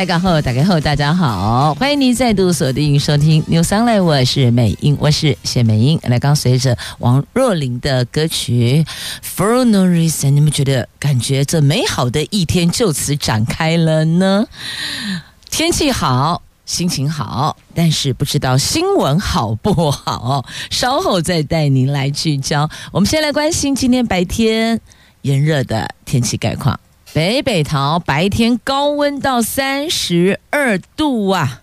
开港后，打开后，大家好，欢迎您再度锁定收听 News Online，我是美英，我是谢美英。来，刚随着王若琳的歌曲 For No Reason，你们觉得感觉这美好的一天就此展开了呢？天气好，心情好，但是不知道新闻好不好？稍后再带您来聚焦。我们先来关心今天白天炎热的天气概况。北北桃白天高温到三十二度啊。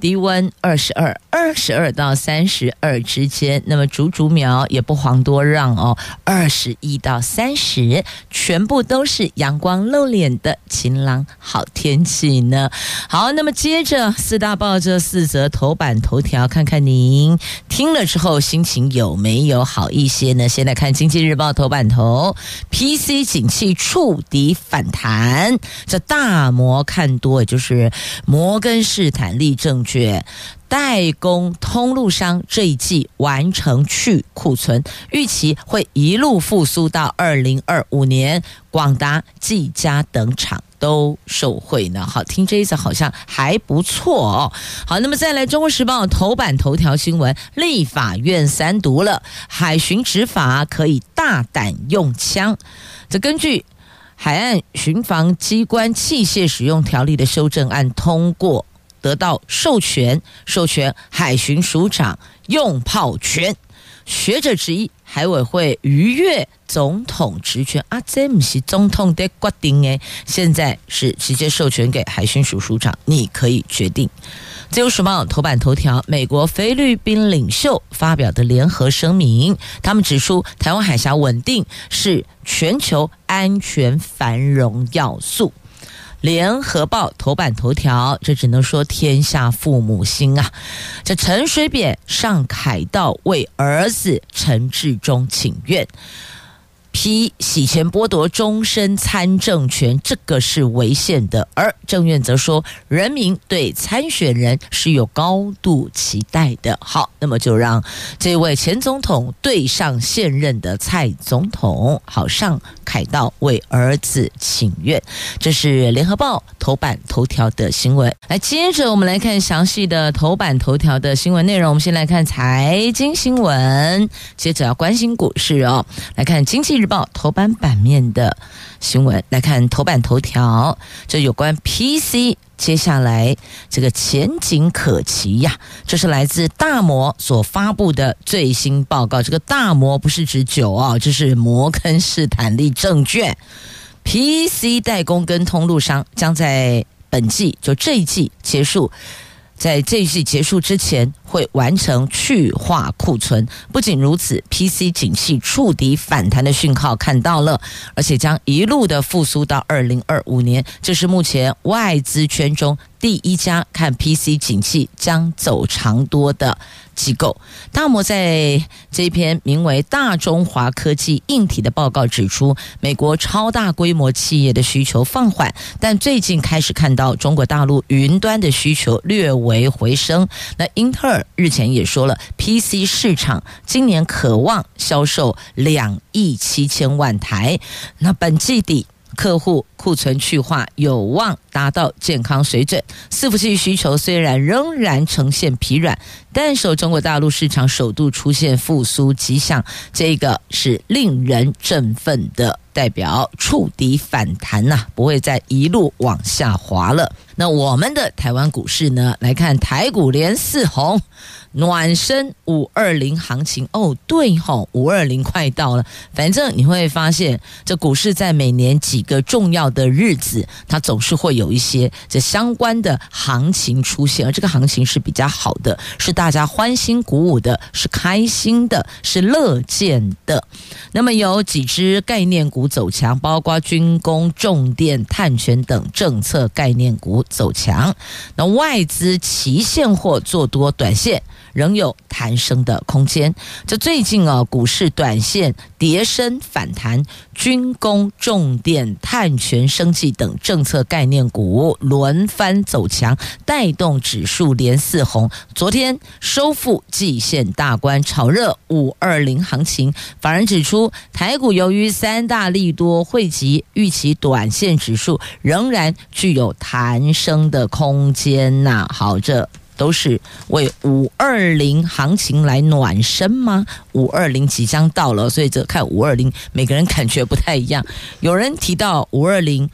低温二十二，二十二到三十二之间。那么竹竹苗也不遑多让哦，二十一到三十，全部都是阳光露脸的晴朗好天气呢。好，那么接着四大报这四则头版头条，看看您听了之后心情有没有好一些呢？先来看经济日报头版头，PC 景气触底反弹，这大摩看多，也就是摩根士坦利证券。代工通路商这一季完成去库存，预期会一路复苏到二零二五年。广达、技嘉等厂都受惠呢。好，听这一次好像还不错哦。好，那么再来，《中国时报》头版头条新闻：立法院三读了海巡执法，可以大胆用枪。这根据《海岸巡防机关器械使用条例》的修正案通过。得到授权，授权海巡署长用炮权。学者之一海委会逾越总统职权啊，这不是总统的决定诶，现在是直接授权给海巡署署长，你可以决定。自由时报头版头条：美国菲律宾领袖发表的联合声明，他们指出台湾海峡稳定是全球安全繁荣要素。联合报头版头条，这只能说天下父母心啊！这陈水扁上凯道为儿子陈志忠请愿。批洗钱剥夺终身参政权，这个是违宪的。而政院则说，人民对参选人是有高度期待的。好，那么就让这位前总统对上现任的蔡总统，好上凯道为儿子请愿。这是联合报头版头条的新闻。来，接着我们来看详细的头版头条的新闻内容。我们先来看财经新闻，接着要关心股市哦。来看经济日报头版版面的新闻，来看头版头条，这有关 PC 接下来这个前景可期呀。这是来自大摩所发布的最新报告。这个大摩不是指酒啊，这是摩根士坦利证券。PC 代工跟通路商将在本季就这一季结束。在这一季结束之前，会完成去化库存。不仅如此，PC 景气触底反弹的讯号看到了，而且将一路的复苏到二零二五年。这是目前外资圈中第一家看 PC 景气将走长多的机构。大摩在这篇名为《大中华科技硬体》的报告指出，美国超大规模企业的需求放缓，但最近开始看到中国大陆云端的需求略微回升。那英特尔日前也说了，PC 市场今年可望销售两亿七千万台。那本季底。客户库存去化有望达到健康水准，伺服器需求虽然仍然呈现疲软，但受中国大陆市场首度出现复苏迹象，这个是令人振奋的。代表触底反弹呐、不会再一路往下滑了。那我们的台湾股市呢？来看台股连四红，暖身五二零行情哦，对吼，五二零快到了。反正你会发现，这股市在每年几个重要的日子，它总是会有一些这相关的行情出现，而这个行情是比较好的，是大家欢欣鼓舞的，是开心的，是乐见的。那么有几只概念股。走强，包括军工、重电、碳权等政策概念股走强。那外资期现货做多短线，仍有弹升的空间。这最近啊，股市短线跌升反弹，军工、重电、碳权、生技等政策概念股轮番走强，带动指数连四红。昨天收复季线大关，炒热五二零行情。法人指出，台股由于三大利多汇集，预期短线指数仍然具有弹升的空间呐。好，这。都是为五二零行情来暖身吗？五二零即将到了，所以这看五二零，每个人感觉不太一样。有人提到五二零。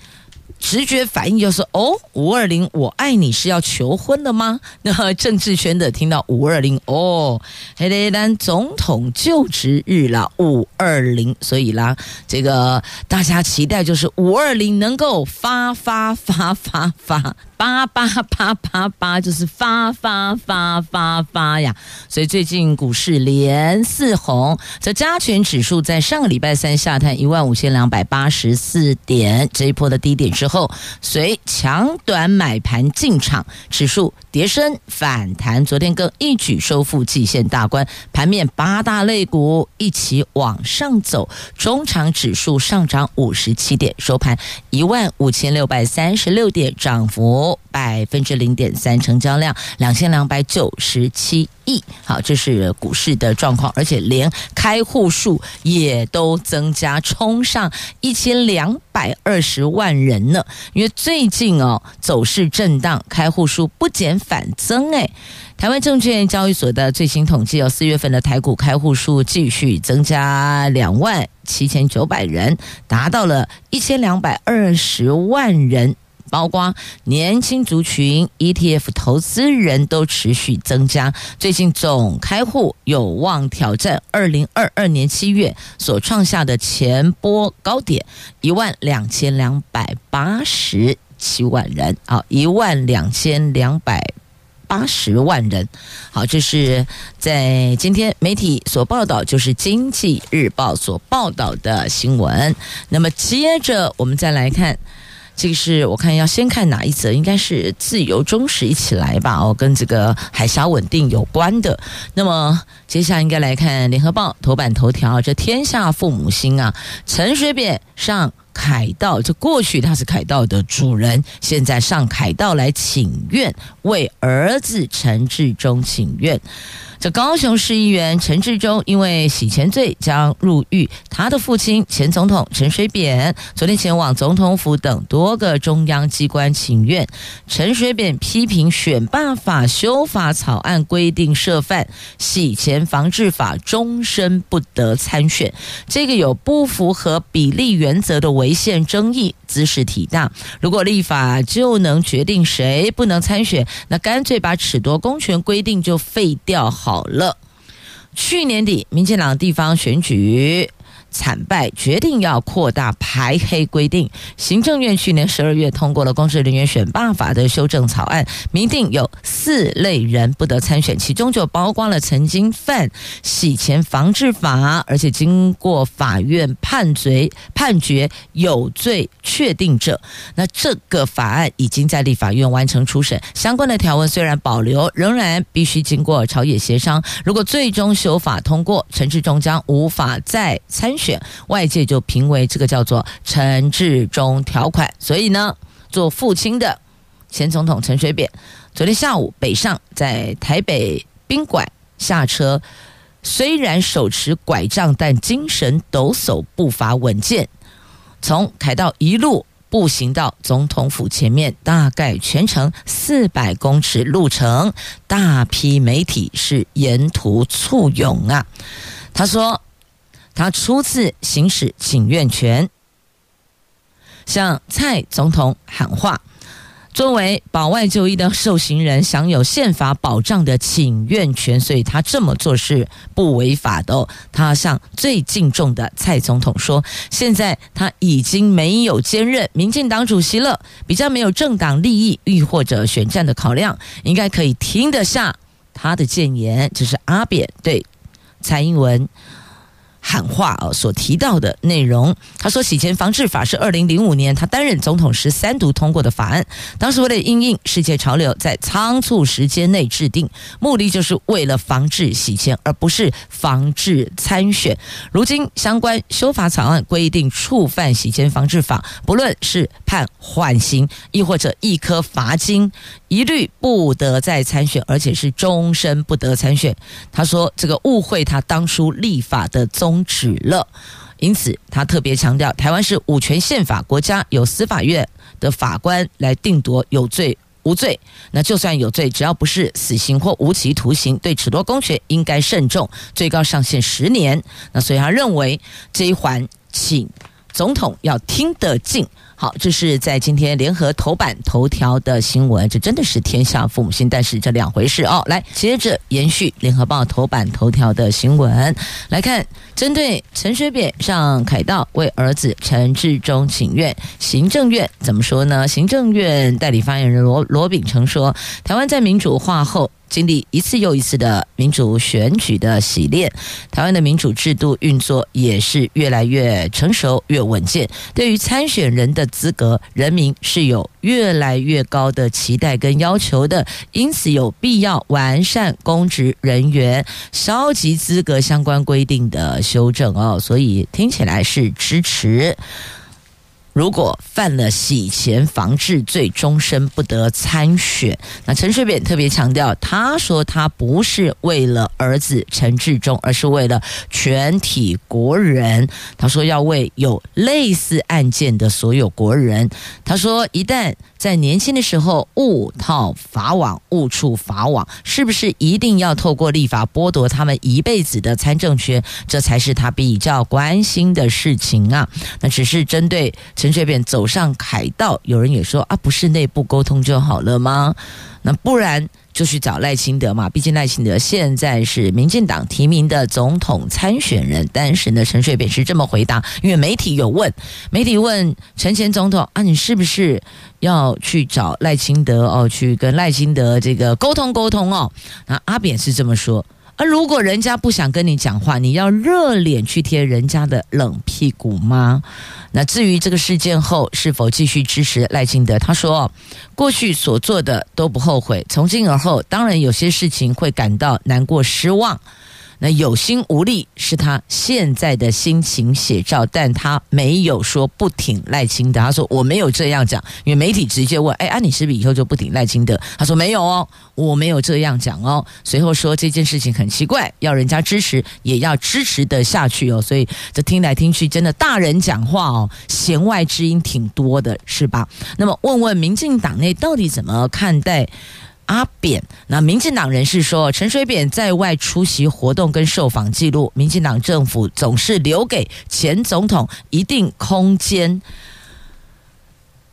直觉反应就是哦，五二零我爱你是要求婚的吗？那政治圈的听到五二零哦，黑雷丹总统就职日了，五二零，所以啦，这个大家期待就是五二零能够发发发发发八八八八八，就是发发发发发呀！所以最近股市连四红，这加权指数在上个礼拜三下探一万五千两百八十四点，这一波的低点之。后后随强短买盘进场，指数跌升反弹，昨天更一举收复季线大关，盘面八大类股一起往上走，中场指数上涨五十七点，收盘一万五千六百三十六点，涨幅百分之零点三，成交量两千两百九十七亿。好，这是股市的状况，而且连开户数也都增加，冲上一千两百二十万人呢。因为最近哦，走势震荡，开户数不减反增。哎，台湾证券交易所的最新统计，哦四月份的台股开户数继续增加两万七千九百人，达到了一千两百二十万人。包括年轻族群、ETF 投资人都持续增加，最近总开户有望挑战二零二二年七月所创下的前波高点一万两千两百八十七万人。好，一万两千两百八十万人。好，这是在今天媒体所报道，就是《经济日报》所报道的新闻。那么接着我们再来看。这个是我看要先看哪一则，应该是自由忠实一起来吧，哦，跟这个海峡稳定有关的。那么接下来应该来看联合报头版头条，这天下父母心啊，陈水扁上凯道，这过去他是凯道的主人，现在上凯道来请愿，为儿子陈志忠请愿。这高雄市议员陈志忠因为洗钱罪将入狱，他的父亲前总统陈水扁昨天前往总统府等多个中央机关请愿。陈水扁批评选办法修法草案规定涉犯洗钱防治法，终身不得参选，这个有不符合比例原则的违宪争议，姿势体大。如果立法就能决定谁不能参选，那干脆把尺夺公权规定就废掉。好了，去年底民进党地方选举惨败，决定要扩大排黑规定。行政院去年十二月通过了公职人员选罢法的修正草案，明定有四类人不得参选，其中就包括了曾经犯洗钱防治法，而且经过法院判决判决有罪确定者。那这个法案已经在立法院完成初审，相关的条文虽然保留，仍然必须经过朝野协商。如果最终修法通过，陈志忠将无法再参选。外界就评为这个叫做陈志忠条款，所以呢，做父亲的前总统陈水扁，昨天下午北上在台北宾馆下车，虽然手持拐杖，但精神抖擞，步伐稳健，从凯道一路步行到总统府前面，大概全程四百公尺路程，大批媒体是沿途簇拥啊。他说。他初次行使请愿权，向蔡总统喊话。作为保外就医的受刑人，享有宪法保障的请愿权，所以他这么做是不违法的哦。他向最敬重的蔡总统说：“现在他已经没有兼任民进党主席了，比较没有政党利益亦或者选战的考量，应该可以听得下他的谏言。”这是阿扁对蔡英文。喊话哦，所提到的内容。他说，洗钱防治法是二零零五年他担任总统时三读通过的法案，当时为了因应世界潮流，在仓促时间内制定，目的就是为了防治洗钱，而不是防治参选。如今相关修法草案规定，触犯洗钱防治法，不论是判缓刑，亦或者一颗罚金，一律不得再参选，而且是终身不得参选。他说，这个误会他当初立法的宗。终止了，因此他特别强调，台湾是五权宪法国家，由司法院的法官来定夺有罪无罪。那就算有罪，只要不是死刑或无期徒刑，对褫夺公权应该慎重，最高上限十年。那所以他认为这一环，请总统要听得进。好，这是在今天联合头版头条的新闻，这真的是天下父母心，但是这两回事哦。来，接着延续联合报头版头条的新闻来看，针对陈水扁上凯道为儿子陈志忠请愿，行政院怎么说呢？行政院代理发言人罗罗秉成说，台湾在民主化后。经历一次又一次的民主选举的洗练，台湾的民主制度运作也是越来越成熟、越稳健。对于参选人的资格，人民是有越来越高的期待跟要求的，因此有必要完善公职人员消极资格相关规定的修正哦。所以听起来是支持。如果犯了洗钱防治罪，终身不得参选。那陈水扁特别强调，他说他不是为了儿子陈致中，而是为了全体国人。他说要为有类似案件的所有国人。他说一旦。在年轻的时候误套法网，误触法网，是不是一定要透过立法剥夺他们一辈子的参政权？这才是他比较关心的事情啊。那只是针对陈水扁走上海道，有人也说啊，不是内部沟通就好了吗？那不然。就去找赖清德嘛，毕竟赖清德现在是民进党提名的总统参选人。但是呢，陈水扁是这么回答，因为媒体有问，媒体问陈前总统啊，你是不是要去找赖清德哦，去跟赖清德这个沟通沟通哦？那阿扁是这么说。而如果人家不想跟你讲话，你要热脸去贴人家的冷屁股吗？那至于这个事件后是否继续支持赖清德，他说过去所做的都不后悔，从今而后当然有些事情会感到难过失望。那有心无力是他现在的心情写照，但他没有说不挺赖清德。他说我没有这样讲，因为媒体直接问：“哎，啊，你是不是以后就不挺赖清德？”他说没有哦，我没有这样讲哦。随后说这件事情很奇怪，要人家支持也要支持得下去哦。所以这听来听去，真的大人讲话哦，弦外之音挺多的，是吧？那么问问民进党内到底怎么看待？阿扁，那民进党人士说，陈水扁在外出席活动跟受访记录，民进党政府总是留给前总统一定空间，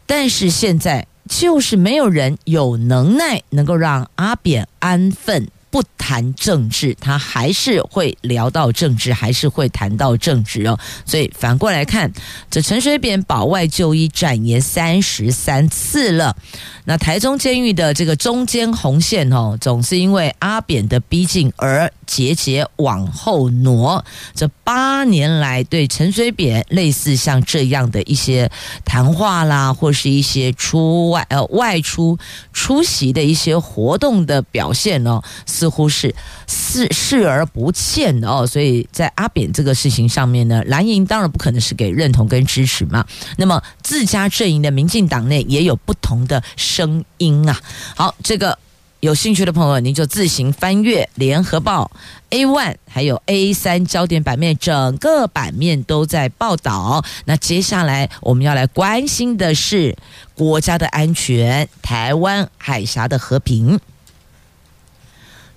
但是现在就是没有人有能耐能够让阿扁安分。不谈政治，他还是会聊到政治，还是会谈到政治哦。所以反过来看，这陈水扁保外就医展延三十三次了。那台中监狱的这个中间红线哦，总是因为阿扁的逼近而节节往后挪。这八年来，对陈水扁类似像这样的一些谈话啦，或是一些出外呃外出出席的一些活动的表现哦。似乎是视视而不见的哦，所以在阿扁这个事情上面呢，蓝营当然不可能是给认同跟支持嘛。那么自家阵营的民进党内也有不同的声音啊。好，这个有兴趣的朋友，您就自行翻阅《联合报》A one 还有 A 三焦点版面，整个版面都在报道。那接下来我们要来关心的是国家的安全，台湾海峡的和平。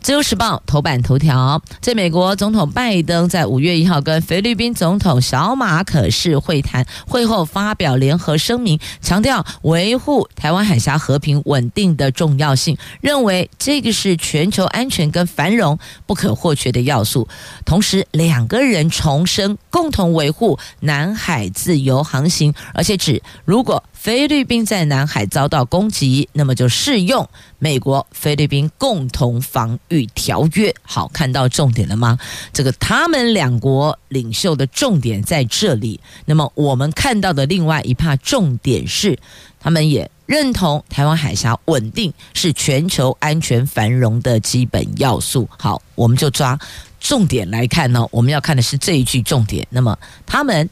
自由时报头版头条，在美国总统拜登在五月一号跟菲律宾总统小马可仕会谈，会后发表联合声明，强调维护台湾海峡和平稳定的重要性，认为这个是全球安全跟繁荣不可或缺的要素。同时，两个人重申共同维护南海自由航行，而且指如果菲律宾在南海遭到攻击，那么就适用美国菲律宾共同防御。条约。好，看到重点了吗？这个他们两国领袖的重点在这里。那么我们看到的另外一帕重点是，他们也认同台湾海峡稳定是全球安全繁荣的基本要素。好，我们就抓。重点来看呢，我们要看的是这一句重点。那么他们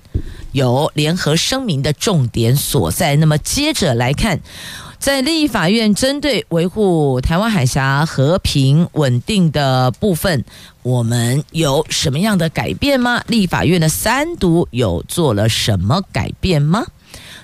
有联合声明的重点所在。那么接着来看，在立法院针对维护台湾海峡和平稳定的部分，我们有什么样的改变吗？立法院的三读有做了什么改变吗？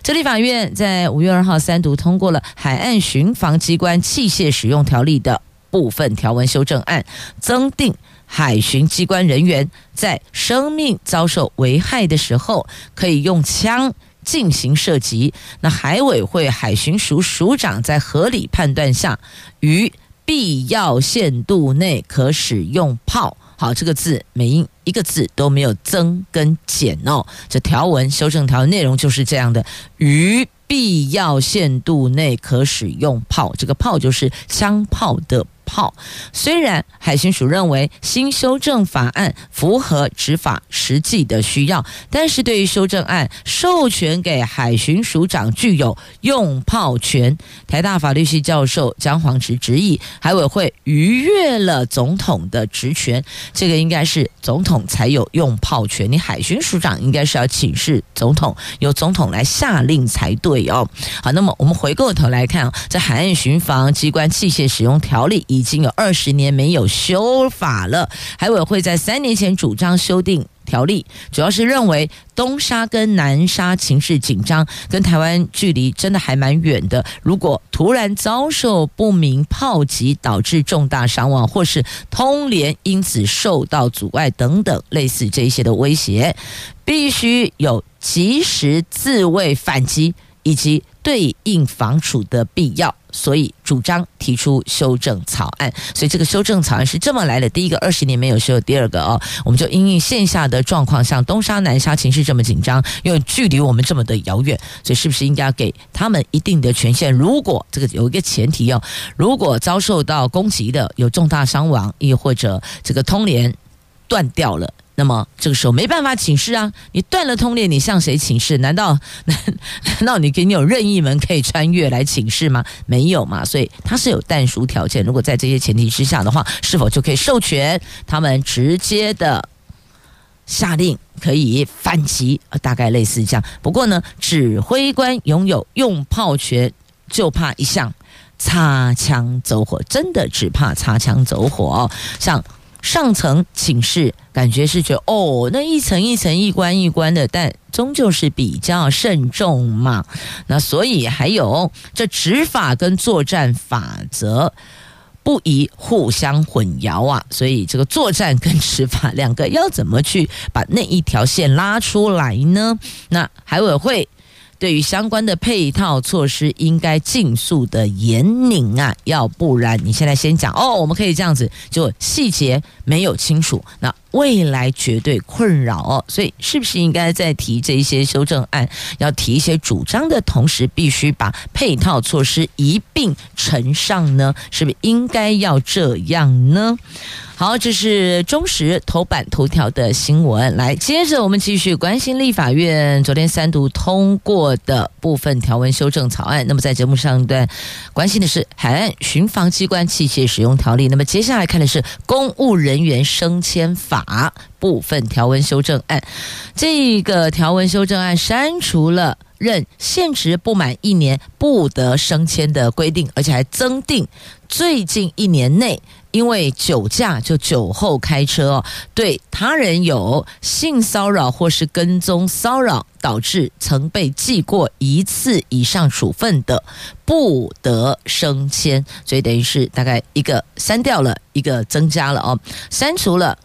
这立法院在五月二号三读通过了《海岸巡防机关器械使用条例》的部分条文修正案，增订。海巡机关人员在生命遭受危害的时候，可以用枪进行射击。那海委会海巡署署长在合理判断下，于必要限度内可使用炮。好，这个字美英一个字都没有增跟减哦。这条文修正条文内容就是这样的：于必要限度内可使用炮。这个炮就是枪炮的。炮，虽然海巡署认为新修正法案符合执法实际的需要，但是对于修正案授权给海巡署长具有用炮权，台大法律系教授江煌直质疑，海委会逾越了总统的职权，这个应该是总统才有用炮权，你海巡署长应该是要请示总统，由总统来下令才对哦。好，那么我们回过头来看，在海岸巡防机关器械使用条例已已经有二十年没有修法了，海委会在三年前主张修订条例，主要是认为东沙跟南沙情势紧张，跟台湾距离真的还蛮远的。如果突然遭受不明炮击，导致重大伤亡，或是通联因此受到阻碍等等类似这些的威胁，必须有及时自卫反击以及对应防处的必要。所以主张提出修正草案，所以这个修正草案是这么来的：第一个二十年没有修，第二个哦，我们就因应线下的状况，像东沙、南沙情势这么紧张，因为距离我们这么的遥远，所以是不是应该给他们一定的权限？如果这个有一个前提哦，如果遭受到攻击的有重大伤亡，亦或者这个通联断掉了。那么这个时候没办法请示啊！你断了通联，你向谁请示？难道难 难道你给你有任意门可以穿越来请示吗？没有嘛！所以它是有但书条件。如果在这些前提之下的话，是否就可以授权他们直接的下令可以反击？大概类似这样。不过呢，指挥官拥有用炮权，就怕一项擦枪走火，真的只怕擦枪走火哦。像。上层请示，感觉是觉哦，那一层一层、一关一关的，但终究是比较慎重嘛。那所以还有这执法跟作战法则不宜互相混淆啊。所以这个作战跟执法两个要怎么去把那一条线拉出来呢？那海委会。对于相关的配套措施，应该尽速的严拧啊，要不然你现在先讲哦，我们可以这样子，就细节没有清楚，那未来绝对困扰哦。所以是不是应该在提这一些修正案，要提一些主张的同时，必须把配套措施一并呈上呢？是不是应该要这样呢？好，这是中时头版头条的新闻。来，接着我们继续关心立法院昨天三读通过的部分条文修正草案。那么在节目上段关心的是海岸巡防机关器械使用条例。那么接下来看的是公务人员升迁法部分条文修正案。这个条文修正案删除了任现职不满一年不得升迁的规定，而且还增订最近一年内。因为酒驾就酒后开车哦，对他人有性骚扰或是跟踪骚扰，导致曾被记过一次以上处分的，不得升迁。所以等于是大概一个删掉了，一个增加了哦，删除了。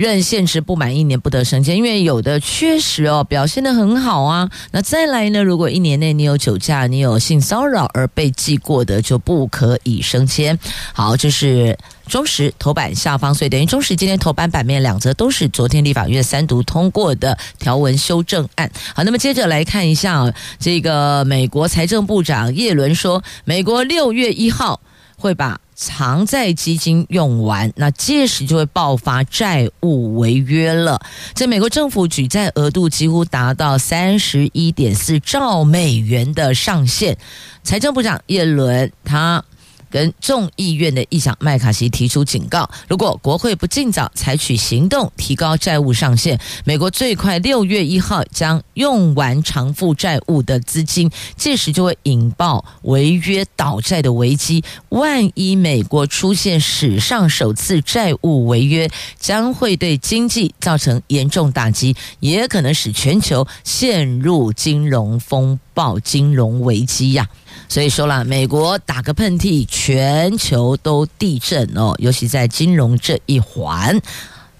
任现职不满一年不得升迁，因为有的确实哦表现得很好啊。那再来呢，如果一年内你有酒驾、你有性骚扰而被记过的，就不可以升迁。好，这是中时头版下方，所以等于中时今天头版版面两则都是昨天立法院三读通过的条文修正案。好，那么接着来看一下这个美国财政部长叶伦说，美国六月一号。会把偿债基金用完，那届时就会爆发债务违约了。在美国政府举债额度几乎达到三十一点四兆美元的上限，财政部长耶伦他。跟众议院的议长麦卡锡提出警告，如果国会不尽早采取行动提高债务上限，美国最快六月一号将用完偿付债务的资金，届时就会引爆违约倒债的危机。万一美国出现史上首次债务违约，将会对经济造成严重打击，也可能使全球陷入金融风暴、金融危机呀。所以说了，美国打个喷嚏，全球都地震哦，尤其在金融这一环。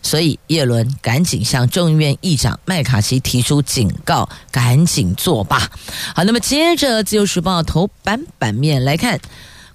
所以叶伦赶紧向众议院议长麦卡锡提出警告，赶紧作罢。好，那么接着《自由时报》头版版面来看。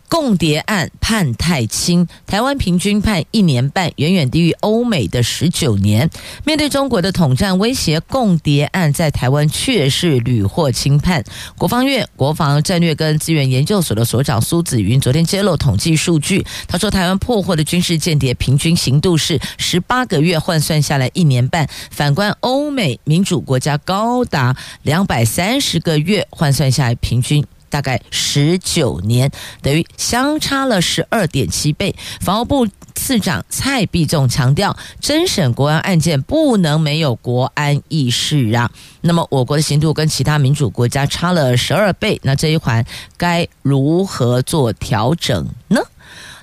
共谍案判太轻，台湾平均判一年半，远远低于欧美的十九年。面对中国的统战威胁，共谍案在台湾却是屡获轻判。国防院国防战略跟资源研究所的所长苏子云昨天揭露统计数据，他说台湾破获的军事间谍平均刑度是十八个月，换算下来一年半。反观欧美民主国家高达两百三十个月，换算下来平均。大概十九年，等于相差了十二点七倍。法务部次长蔡必仲强调，侦审国安案件不能没有国安意识啊。那么，我国的刑度跟其他民主国家差了十二倍，那这一环该如何做调整呢？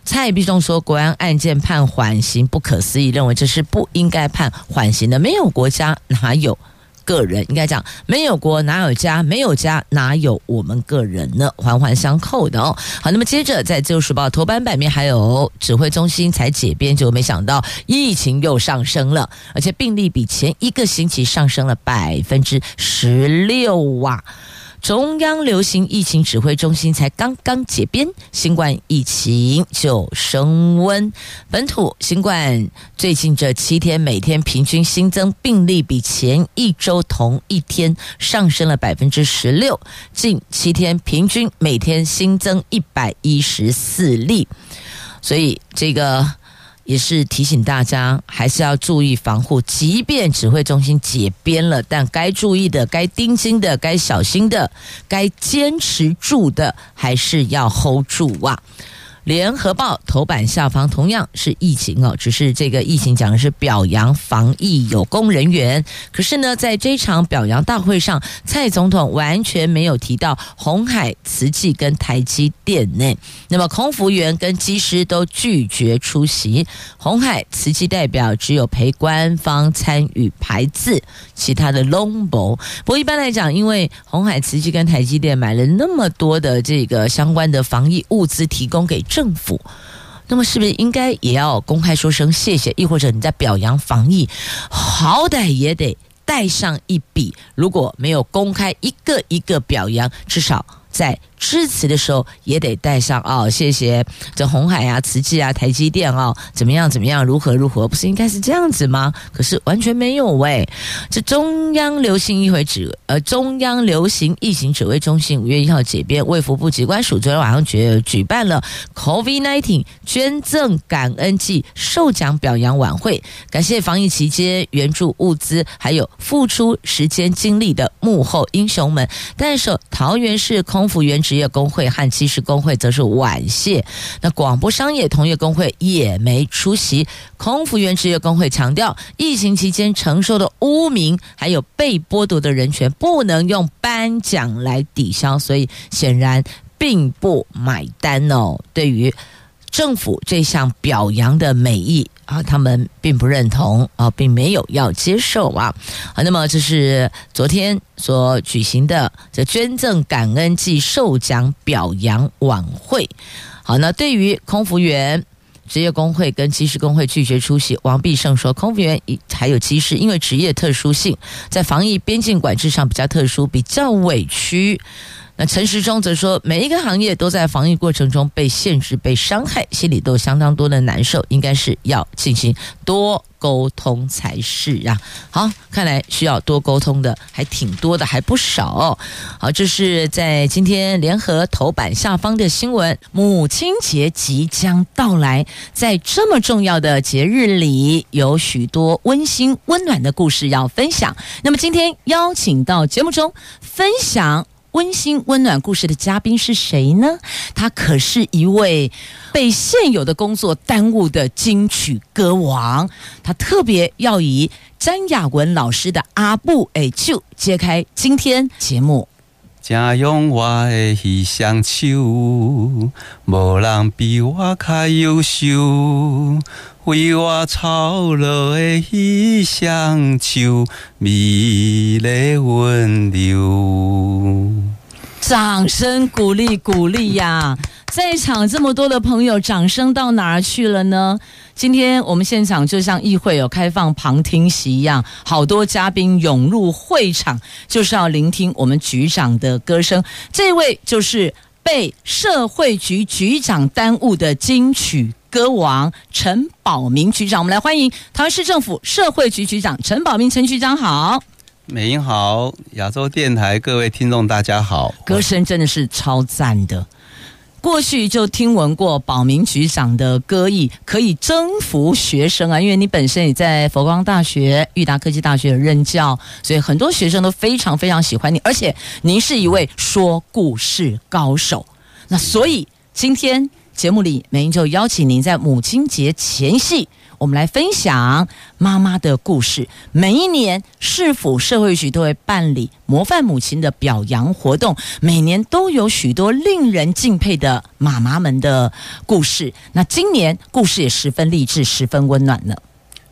蔡必仲说，国安案件判缓刑不可思议，认为这是不应该判缓刑的。没有国家哪有？个人应该讲，没有国哪有家，没有家哪有我们个人呢？环环相扣的哦。好，那么接着在《自由时报》头版版面还有指挥中心才解编，就没想到疫情又上升了，而且病例比前一个星期上升了百分之十六哇。中央流行疫情指挥中心才刚刚解编，新冠疫情就升温。本土新冠最近这七天每天平均新增病例比前一周同一天上升了百分之十六，近七天平均每天新增一百一十四例，所以这个。也是提醒大家，还是要注意防护。即便指挥中心解编了，但该注意的、该盯紧的、该小心的、该坚持住的，还是要 hold 住啊。联合报头版下方同样是疫情哦，只是这个疫情讲的是表扬防疫有功人员。可是呢，在这场表扬大会上，蔡总统完全没有提到红海、瓷器跟台积电呢。那么空服员跟机师都拒绝出席，红海、瓷器代表只有陪官方参与排字，其他的拢无。不过一般来讲，因为红海、瓷器跟台积电买了那么多的这个相关的防疫物资，提供给。政府，那么是不是应该也要公开说声谢谢？亦或者你在表扬防疫，好歹也得带上一笔。如果没有公开一个一个表扬，至少在。致辞的时候也得带上哦，谢谢这红海啊、慈济啊、台积电哦，怎么样怎么样，如何如何，不是应该是这样子吗？可是完全没有喂。这中央流行疫会指呃，中央流行疫情指挥中心五月一号解编，卫福部机关署昨天晚上举举办了 COVID-19 捐赠感恩季授奖表扬晚会，感谢防疫期间援助物资还有付出时间精力的幕后英雄们。但是桃园市空空服员。职业工会和机师工会则是婉谢，那广播商业同业工会也没出席。空服员职业工会强调，疫情期间承受的污名，还有被剥夺的人权，不能用颁奖来抵消，所以显然并不买单哦。对于政府这项表扬的美意。啊，他们并不认同啊，并没有要接受啊。好，那么这是昨天所举行的这捐赠感恩季授奖表扬晚会。好，那对于空服员职业工会跟机师工会拒绝出席，王必胜说，空服员还有机师因为职业特殊性，在防疫边境管制上比较特殊，比较委屈。那陈时中则说，每一个行业都在防疫过程中被限制、被伤害，心里都相当多的难受，应该是要进行多沟通才是啊。好，看来需要多沟通的还挺多的，还不少。好，这是在今天联合头版下方的新闻。母亲节即将到来，在这么重要的节日里，有许多温馨温暖的故事要分享。那么今天邀请到节目中分享。温馨温暖故事的嘉宾是谁呢？他可是一位被现有的工作耽误的金曲歌王。他特别要以詹雅文老师的《阿布哎》就》揭开今天节目。正用我的彼双手，无人比我较优秀，为我操劳的彼双手，美丽温柔。掌声鼓励鼓励呀！在场这么多的朋友，掌声到哪儿去了呢？今天我们现场就像议会有开放旁听席一样，好多嘉宾涌入会场，就是要聆听我们局长的歌声。这位就是被社会局局长耽误的金曲歌王陈宝明局长。我们来欢迎台湾市政府社会局局长陈宝明陈局长好。美英好，亚洲电台各位听众大家好，歌声真的是超赞的。过去就听闻过保民局长的歌艺可以征服学生啊，因为你本身也在佛光大学、裕达科技大学任教，所以很多学生都非常非常喜欢你，而且您是一位说故事高手。那所以今天节目里，梅英就邀请您在母亲节前夕。我们来分享妈妈的故事。每一年市府社会局都会办理模范母亲的表扬活动，每年都有许多令人敬佩的妈妈们的故事。那今年故事也十分励志，十分温暖呢。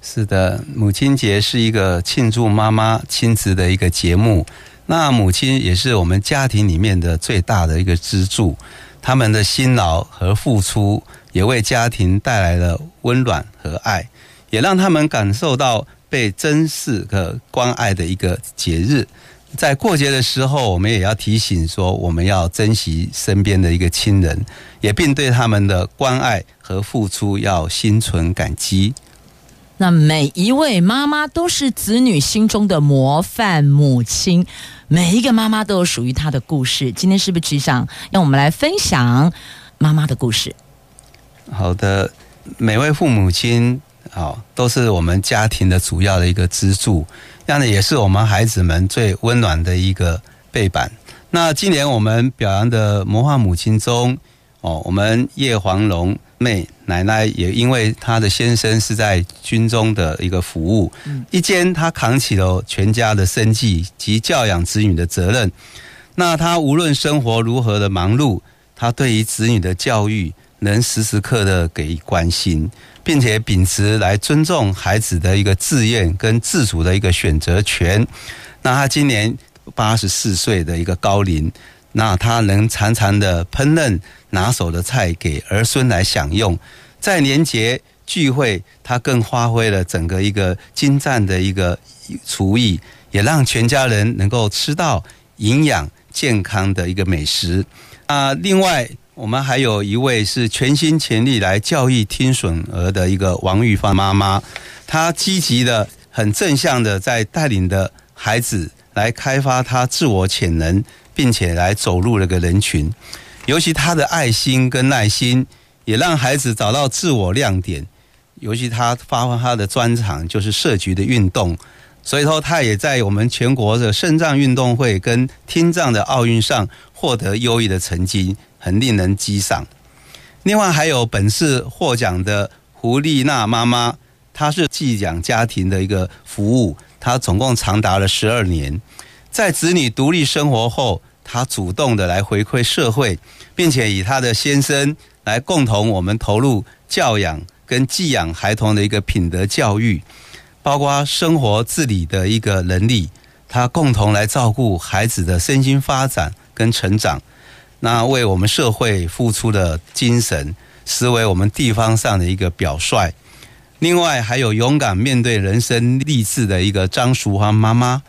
是的，母亲节是一个庆祝妈妈亲子的一个节目。那母亲也是我们家庭里面的最大的一个支柱，他们的辛劳和付出。也为家庭带来了温暖和爱，也让他们感受到被珍视和关爱的一个节日。在过节的时候，我们也要提醒说，我们要珍惜身边的一个亲人，也并对他们的关爱和付出要心存感激。那每一位妈妈都是子女心中的模范母亲，每一个妈妈都有属于她的故事。今天是不是局长让我们来分享妈妈的故事？好的，每位父母亲，好，都是我们家庭的主要的一个支柱，这样的也是我们孩子们最温暖的一个背板。那今年我们表扬的模范母亲中，哦，我们叶黄龙妹奶奶也因为她的先生是在军中的一个服务，一肩她扛起了全家的生计及教养子女的责任。那她无论生活如何的忙碌，她对于子女的教育。能时时刻的给予关心，并且秉持来尊重孩子的一个自愿跟自主的一个选择权。那他今年八十四岁的一个高龄，那他能常常的烹饪拿手的菜给儿孙来享用，在年节聚会，他更发挥了整个一个精湛的一个厨艺，也让全家人能够吃到营养健康的一个美食。啊，另外。我们还有一位是全心全力来教育听损儿的一个王玉芳妈妈，她积极的、很正向的在带领的孩子来开发他自我潜能，并且来走入那个人群。尤其她的爱心跟耐心，也让孩子找到自我亮点。尤其她发挥她的专长就是社局的运动，所以说她也在我们全国的肾脏运动会跟听障的奥运上获得优异的成绩。很令人激赏。另外还有本次获奖的胡丽娜妈妈，她是寄养家庭的一个服务，她总共长达了十二年。在子女独立生活后，她主动的来回馈社会，并且以她的先生来共同我们投入教养跟寄养孩童的一个品德教育，包括生活自理的一个能力，她共同来照顾孩子的身心发展跟成长。那为我们社会付出的精神，实为我们地方上的一个表率。另外，还有勇敢面对人生励志的一个张淑华妈妈。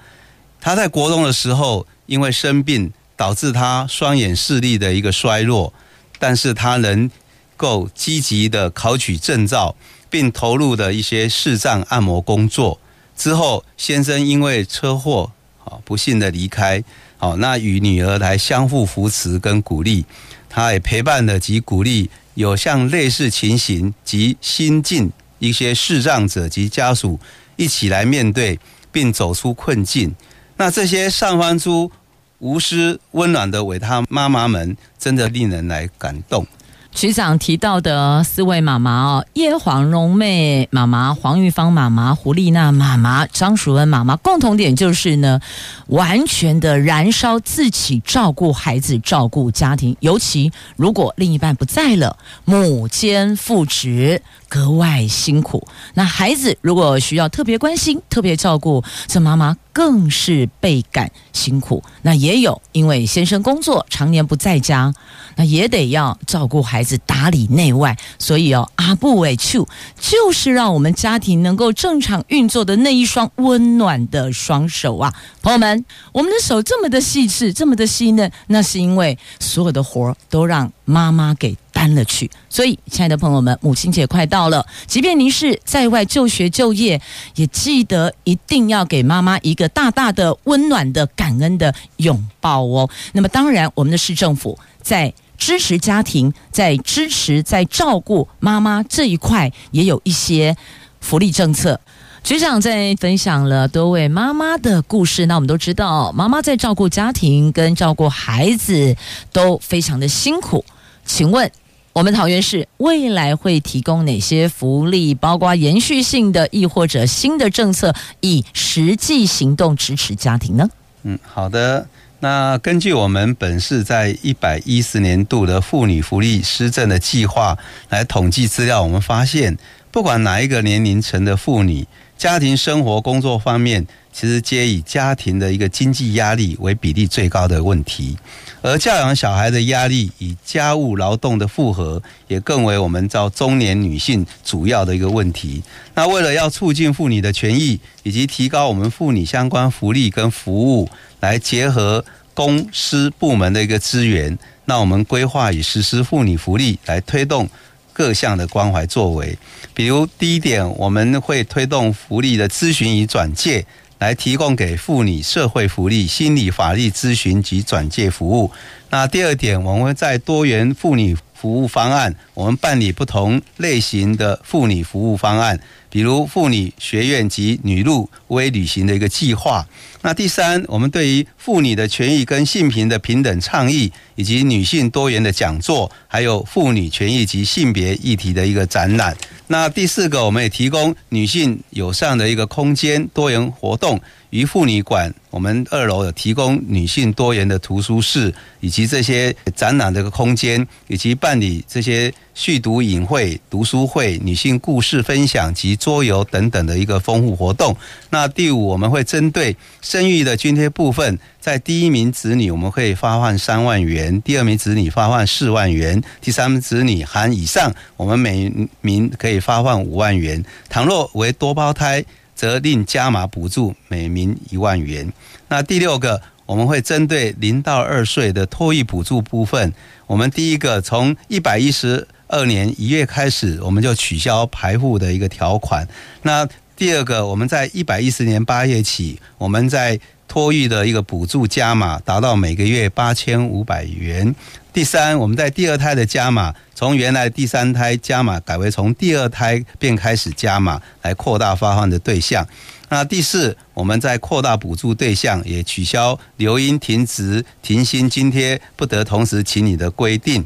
她在国中的时候，因为生病导致她双眼视力的一个衰弱，但是她能够积极的考取证照，并投入的一些视障按摩工作。之后，先生因为车祸，啊，不幸的离开。好，那与女儿来相互扶持跟鼓励，他也陪伴的及鼓励有像类似情形及心境一些视障者及家属一起来面对，并走出困境。那这些散发出无私温暖的伟大妈妈们，真的令人来感动。局长提到的四位妈妈哦，叶黄蓉妹妈妈、黄玉芳妈妈、胡丽娜妈妈、张淑恩妈妈，共同点就是呢，完全的燃烧自己照顾孩子、照顾家庭，尤其如果另一半不在了，母兼父职。格外辛苦。那孩子如果需要特别关心、特别照顾，这妈妈更是倍感辛苦。那也有因为先生工作常年不在家，那也得要照顾孩子、打理内外。所以哦，阿布韦丘就是让我们家庭能够正常运作的那一双温暖的双手啊，朋友们，我们的手这么的细致，这么的细嫩，那是因为所有的活儿都让妈妈给。担了去，所以，亲爱的朋友们，母亲节快到了。即便您是在外就学就业，也记得一定要给妈妈一个大大的、温暖的、感恩的拥抱哦。那么，当然，我们的市政府在支持家庭、在支持、在照顾妈妈这一块，也有一些福利政策。局长在分享了多位妈妈的故事。那我们都知道，妈妈在照顾家庭跟照顾孩子都非常的辛苦。请问？我们桃园市未来会提供哪些福利，包括延续性的，亦或者新的政策，以实际行动支持家庭呢？嗯，好的。那根据我们本市在一百一十年度的妇女福利施政的计划来统计资料，我们发现，不管哪一个年龄层的妇女，家庭生活工作方面，其实皆以家庭的一个经济压力为比例最高的问题。而教养小孩的压力以家务劳动的负荷，也更为我们照中年女性主要的一个问题。那为了要促进妇女的权益，以及提高我们妇女相关福利跟服务，来结合公司部门的一个资源，那我们规划与实施妇女福利，来推动各项的关怀作为。比如第一点，我们会推动福利的咨询与转介。来提供给妇女社会福利、心理法律咨询及转介服务。那第二点，我们会在多元妇女服务方案，我们办理不同类型的妇女服务方案。比如妇女学院及女路微旅行的一个计划。那第三，我们对于妇女的权益跟性平的平等倡议，以及女性多元的讲座，还有妇女权益及性别议题的一个展览。那第四个，我们也提供女性友善的一个空间，多元活动。于妇女馆，我们二楼有提供女性多元的图书室，以及这些展览的一个空间，以及办理这些续读影会、读书会、女性故事分享及桌游等等的一个丰富活动。那第五，我们会针对生育的津贴部分，在第一名子女我们可以发放三万元，第二名子女发放四万元，第三名子女含以上，我们每名可以发放五万元。倘若为多胞胎，责令加码补助每名一万元。那第六个，我们会针对零到二岁的托育补助部分，我们第一个从一百一十二年一月开始，我们就取消排户的一个条款。那第二个，我们在一百一十年八月起，我们在托育的一个补助加码达到每个月八千五百元。第三，我们在第二胎的加码，从原来第三胎加码改为从第二胎便开始加码，来扩大发放的对象。那第四，我们在扩大补助对象，也取消留婴停职停薪津贴不得同时请领的规定。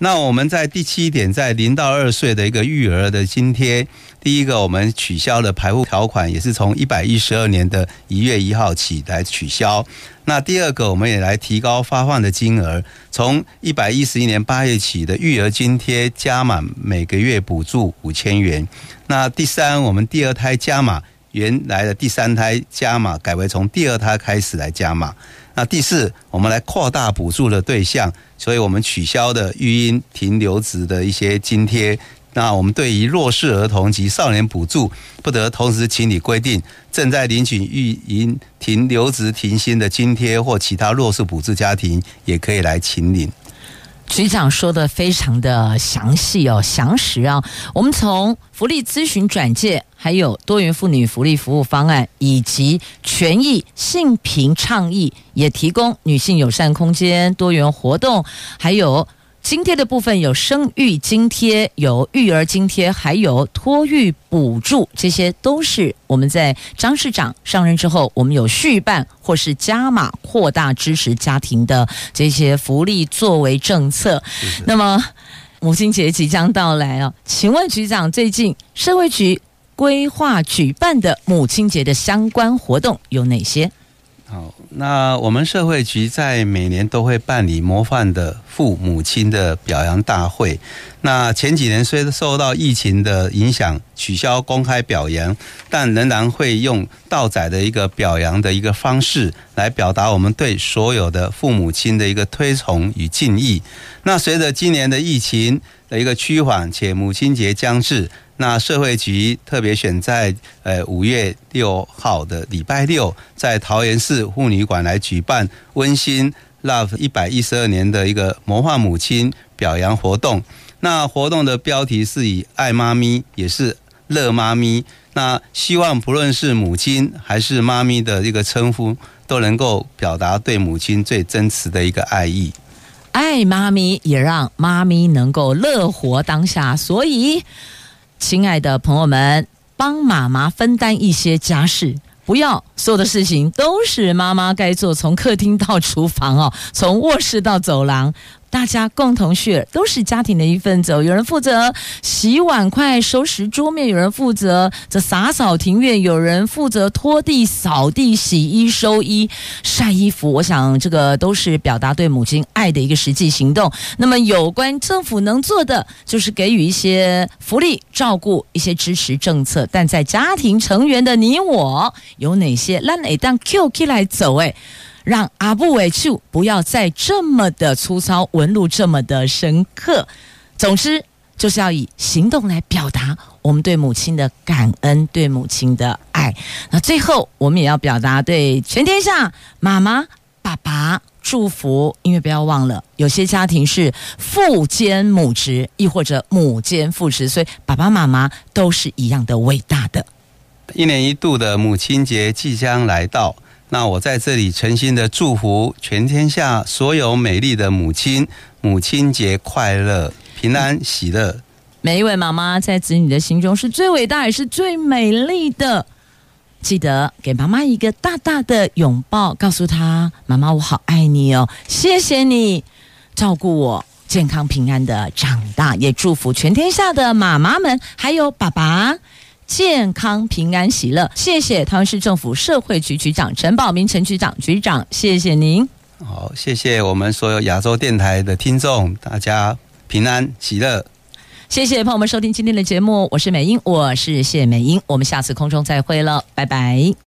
那我们在第七点，在零到二岁的一个育儿的津贴，第一个我们取消了排户条款，也是从一百一十二年的一月一号起来取消。那第二个，我们也来提高发放的金额，从一百一十一年八月起的育儿津贴加码每个月补助五千元。那第三，我们第二胎加码，原来的第三胎加码改为从第二胎开始来加码。那第四，我们来扩大补助的对象，所以我们取消的育婴停留职的一些津贴，那我们对于弱势儿童及少年补助不得同时请领规定，正在领取育婴停留职停薪的津贴或其他弱势补助家庭，也可以来请领。局长说的非常的详细哦，详实啊。我们从福利咨询转介，还有多元妇女福利服务方案，以及权益性平倡议，也提供女性友善空间、多元活动，还有。津贴的部分有生育津贴、有育儿津贴，还有托育补助，这些都是我们在张市长上任之后，我们有续办或是加码扩大支持家庭的这些福利作为政策。那么母亲节即将到来啊，请问局长，最近社会局规划举办的母亲节的相关活动有哪些？那我们社会局在每年都会办理模范的父母亲的表扬大会。那前几年虽受到疫情的影响，取消公开表扬，但仍然会用道载的一个表扬的一个方式来表达我们对所有的父母亲的一个推崇与敬意。那随着今年的疫情的一个趋缓，且母亲节将至。那社会局特别选在呃五月六号的礼拜六，在桃园市妇女馆来举办温馨 Love 一百一十二年的一个模范母亲表扬活动。那活动的标题是以爱妈咪，也是乐妈咪。那希望不论是母亲还是妈咪的一个称呼，都能够表达对母亲最真实的一个爱意。爱妈咪，也让妈咪能够乐活当下。所以。亲爱的朋友们，帮妈妈分担一些家事，不要所有的事情都是妈妈该做，从客厅到厨房哦，从卧室到走廊。大家共同 share，都是家庭的一份子。有人负责洗碗筷、收拾桌面，有人负责这洒扫庭院，有人负责拖地、扫地、洗衣、收衣、晒衣服。我想，这个都是表达对母亲爱的一个实际行动。那么，有关政府能做的，就是给予一些福利、照顾、一些支持政策。但在家庭成员的你我，有哪些？让哪当 Q K 来走？哎。让阿布委屈不要再这么的粗糙，纹路这么的深刻。总之，就是要以行动来表达我们对母亲的感恩，对母亲的爱。那最后，我们也要表达对全天下妈妈、爸爸祝福，因为不要忘了，有些家庭是父兼母职，亦或者母兼父职，所以爸爸妈妈都是一样的伟大的。一年一度的母亲节即将来到。那我在这里诚心的祝福全天下所有美丽的母亲，母亲节快乐，平安喜乐。每一位妈妈在子女的心中是最伟大也是最美丽的。记得给妈妈一个大大的拥抱，告诉她：“妈妈，我好爱你哦，谢谢你照顾我，健康平安的长大。”也祝福全天下的妈妈们，还有爸爸。健康平安喜乐，谢谢台湾市政府社会局局长陈宝明陈局长，局长，谢谢您。好，谢谢我们所有亚洲电台的听众，大家平安喜乐。谢谢朋友们收听今天的节目，我是美英，我是谢美英，我们下次空中再会了，拜拜。